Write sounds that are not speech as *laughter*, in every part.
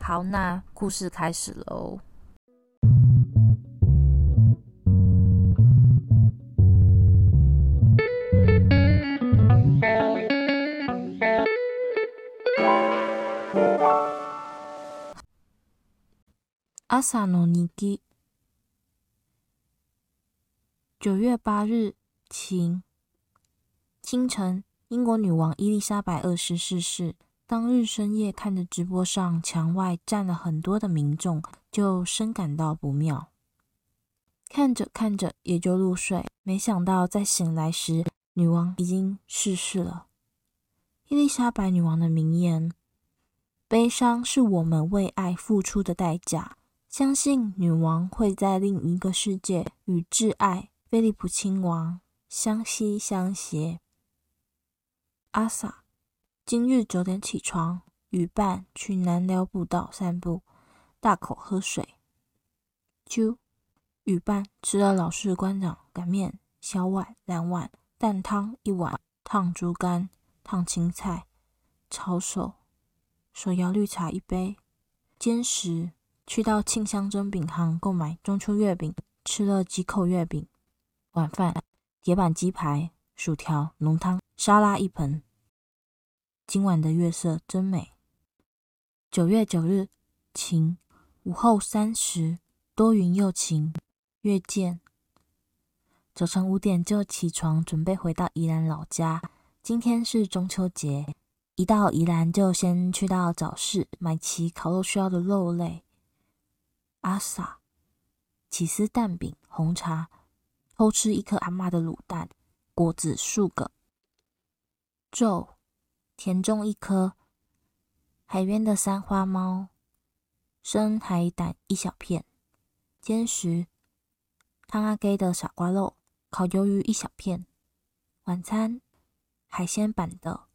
好，那故事开始喽。朝の日记。九月八日，晴。清晨，英国女王伊丽莎白二世逝世。当日深夜，看着直播上墙外站了很多的民众，就深感到不妙。看着看着也就入睡，没想到在醒来时，女王已经逝世了。伊丽莎白女王的名言：“悲伤是我们为爱付出的代价。”相信女王会在另一个世界与挚爱菲利普亲王相惜相携。阿萨。今日九点起床，与伴去南寮步道散步，大口喝水。啾，与伴吃了老式关长擀面，小碗、两碗，蛋汤一碗，烫猪肝，烫青菜，抄手，手摇绿茶一杯。煎食，去到庆香蒸饼行购买中秋月饼，吃了几口月饼。晚饭，铁板鸡排、薯条、浓汤、沙拉一盆。今晚的月色真美。九月九日，晴。午后三时，多云又晴。月见。早晨五点就起床，准备回到宜兰老家。今天是中秋节，一到宜兰就先去到早市买齐烤肉需要的肉类。阿萨，起司蛋饼、红茶，偷吃一颗阿嬷的卤蛋，果子数个。昼。田中一颗，海边的三花猫，生海胆一小片，煎食，汤阿给的傻瓜肉，烤鱿鱼一小片。晚餐，海鲜版的，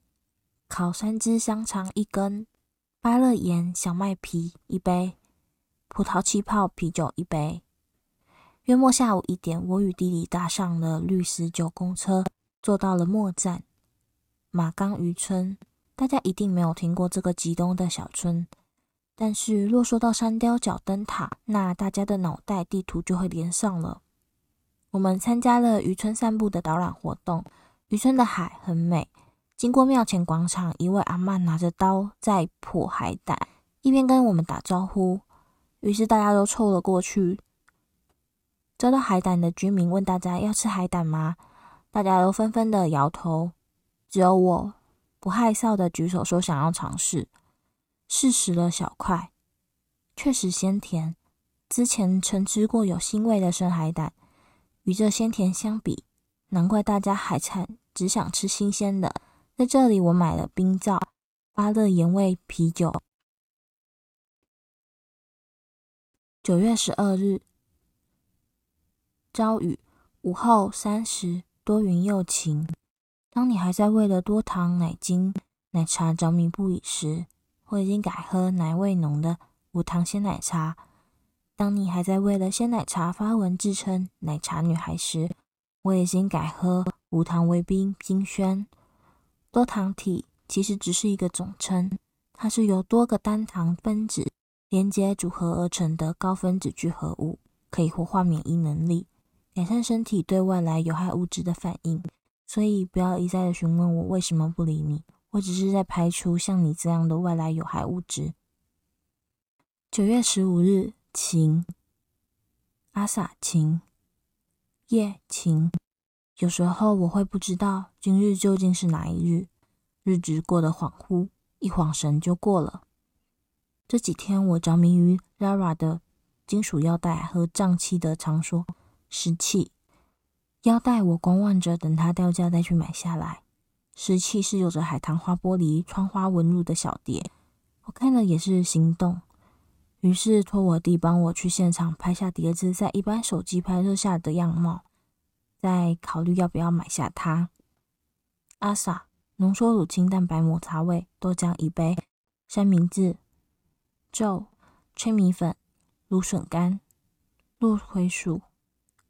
烤三只香肠一根，芭乐盐小麦皮一杯，葡萄气泡啤酒一杯。约莫下午一点，我与弟弟搭上了绿十九公车，坐到了末站。马岗渔村，大家一定没有听过这个极东的小村，但是若说到山雕角灯塔，那大家的脑袋地图就会连上了。我们参加了渔村散步的导览活动，渔村的海很美。经过庙前广场，一位阿嬷拿着刀在剖海胆，一边跟我们打招呼，于是大家都凑了过去。遭到海胆的居民问大家要吃海胆吗？大家都纷纷的摇头。只有我不害臊的举手说想要尝试，试食了小块，确实鲜甜。之前曾吃过有腥味的生海胆，与这鲜甜相比，难怪大家海产只想吃新鲜的。在这里，我买了冰皂、芭乐盐味啤酒。九月十二日，朝雨，午后三时，多云又晴。当你还在为了多糖奶精奶茶着迷不已时，我已经改喝奶味浓的无糖鲜奶茶；当你还在为了鲜奶茶发文自称奶茶女孩时，我已经改喝无糖微冰金萱。多糖体其实只是一个总称，它是由多个单糖分子连接组合而成的高分子聚合物，可以活化免疫能力，改善身体对外来有害物质的反应。所以不要一再的询问我为什么不理你，我只是在排除像你这样的外来有害物质。九月十五日，晴。阿萨晴，夜晴。有时候我会不知道今日究竟是哪一日，日子过得恍惚，一晃神就过了。这几天我着迷于 Zara 的金属腰带和胀气的长说湿气。腰带我观望着，等它掉价再去买下来。湿气是有着海棠花玻璃窗花纹路的小碟，我看了也是心动。于是托我弟帮我去现场拍下碟子在一般手机拍摄下的样貌，再考虑要不要买下它。阿萨浓缩乳清蛋白抹茶味豆浆一杯，三明治、粥、吹米粉、芦笋干、鹿葵薯，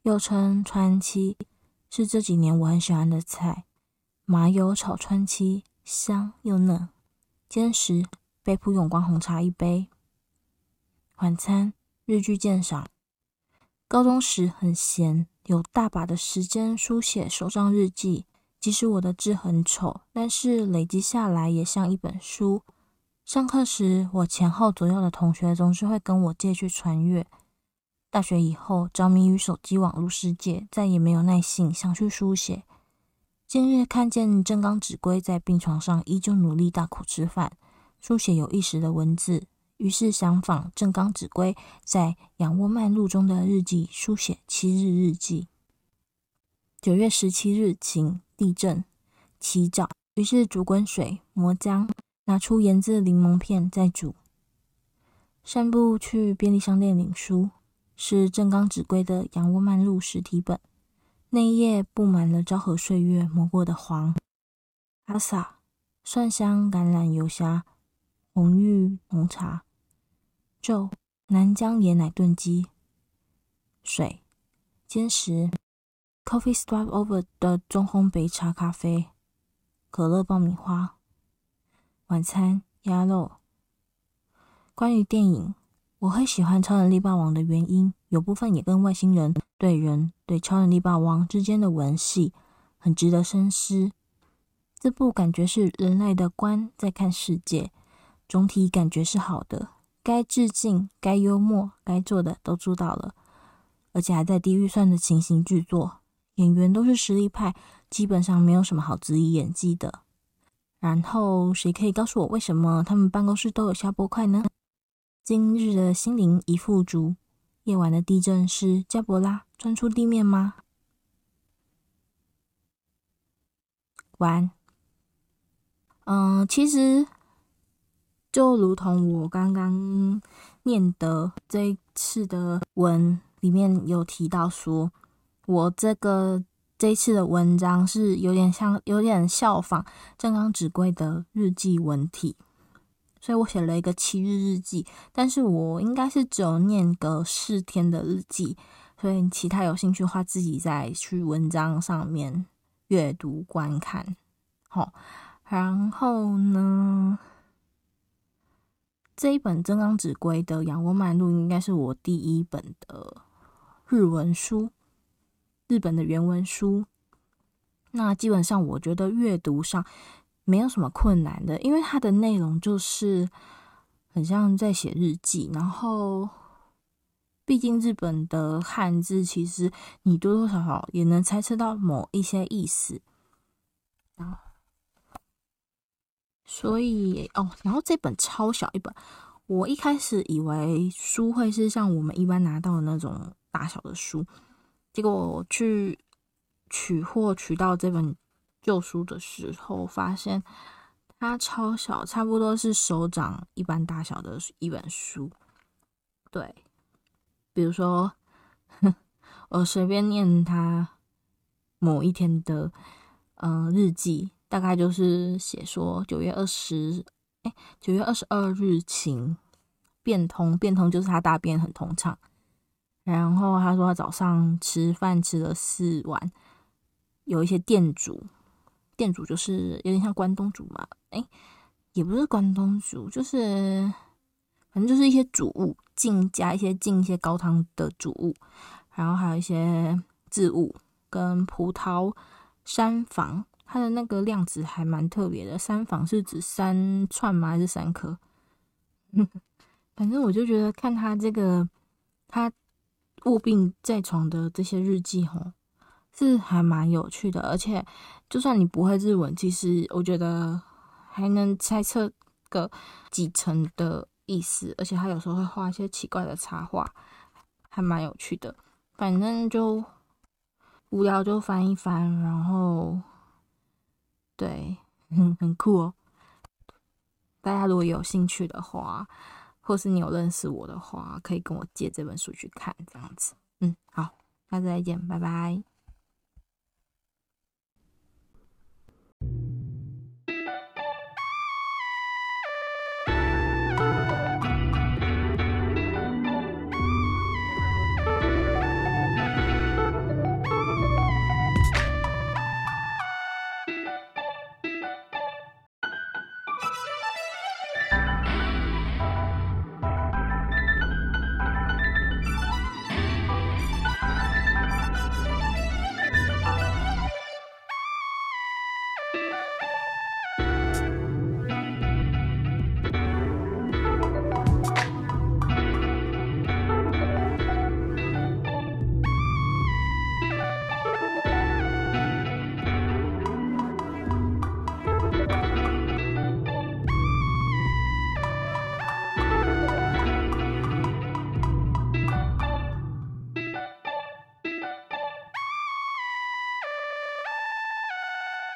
又称川七，是这几年我很喜欢的菜。麻油炒川七，香又嫩。煎食，杯铺永光红茶一杯。晚餐，日剧鉴赏。高中时很闲，有大把的时间书写手账日记。即使我的字很丑，但是累积下来也像一本书。上课时，我前后左右的同学总是会跟我借去传阅。大学以后，着迷于手机网络世界，再也没有耐性想去书写。今日看见正刚子规在病床上依旧努力大口吃饭，书写有意识的文字，于是想仿正刚子规在《仰卧漫录》中的日记书写七日日记。九月十七日晴，地震，起早，于是煮滚水，磨浆，拿出盐渍柠檬片再煮。散步去便利商店领书，是正冈子规的《仰卧漫录》实体本。那一页布满了昭和岁月磨过的黄。阿萨，蒜香橄榄油虾，红玉浓茶。粥，南姜椰奶炖鸡。水，煎食。Coffee Stop Over 的中烘焙茶咖啡。可乐爆米花。晚餐，鸭肉。关于电影。我会喜欢《超人力霸王》的原因，有部分也跟外星人对人、对超人力霸王之间的文戏很值得深思。这部感觉是人类的观在看世界，总体感觉是好的。该致敬、该幽默、该做的都做到了，而且还在低预算的情形制作，演员都是实力派，基本上没有什么好质疑演技的。然后，谁可以告诉我为什么他们办公室都有消波块呢？今日的心灵已富足。夜晚的地震是加伯拉钻出地面吗？晚。嗯，其实就如同我刚刚念的这一次的文里面有提到说，我这个这一次的文章是有点像，有点效仿正冈子规的日记文体。所以我写了一个七日日记，但是我应该是只有念个四天的日记，所以其他有兴趣的话，自己再去文章上面阅读观看。好，然后呢，这一本正冈子规的《仰卧漫录》应该是我第一本的日文书，日本的原文书。那基本上，我觉得阅读上。没有什么困难的，因为它的内容就是很像在写日记，然后毕竟日本的汉字，其实你多多少少也能猜测到某一些意思。然后所以哦，然后这本超小一本，我一开始以为书会是像我们一般拿到的那种大小的书，结果我去取货取到这本。旧书的时候，发现它超小，差不多是手掌一般大小的一本书。对，比如说，我随便念他某一天的嗯、日记，大概就是写说九月二十，哎，九月二十二日晴，便通，便通就是他大便很通畅。然后他说他早上吃饭吃了四碗，有一些店主。店主就是有点像关东煮嘛，哎，也不是关东煮，就是反正就是一些煮物，进加一些进一些高汤的煮物，然后还有一些渍物跟葡萄三房，它的那个量子还蛮特别的，三房是指三串吗？还是三颗？*laughs* 反正我就觉得看他这个他卧病在床的这些日记吼。是还蛮有趣的，而且就算你不会日文，其实我觉得还能猜测个几成的意思。而且他有时候会画一些奇怪的插画，还蛮有趣的。反正就无聊就翻一翻，然后对，很 *laughs* 很酷哦。大家如果有兴趣的话，或是你有认识我的话，可以跟我借这本书去看，这样子。嗯，好，下次再见，拜拜。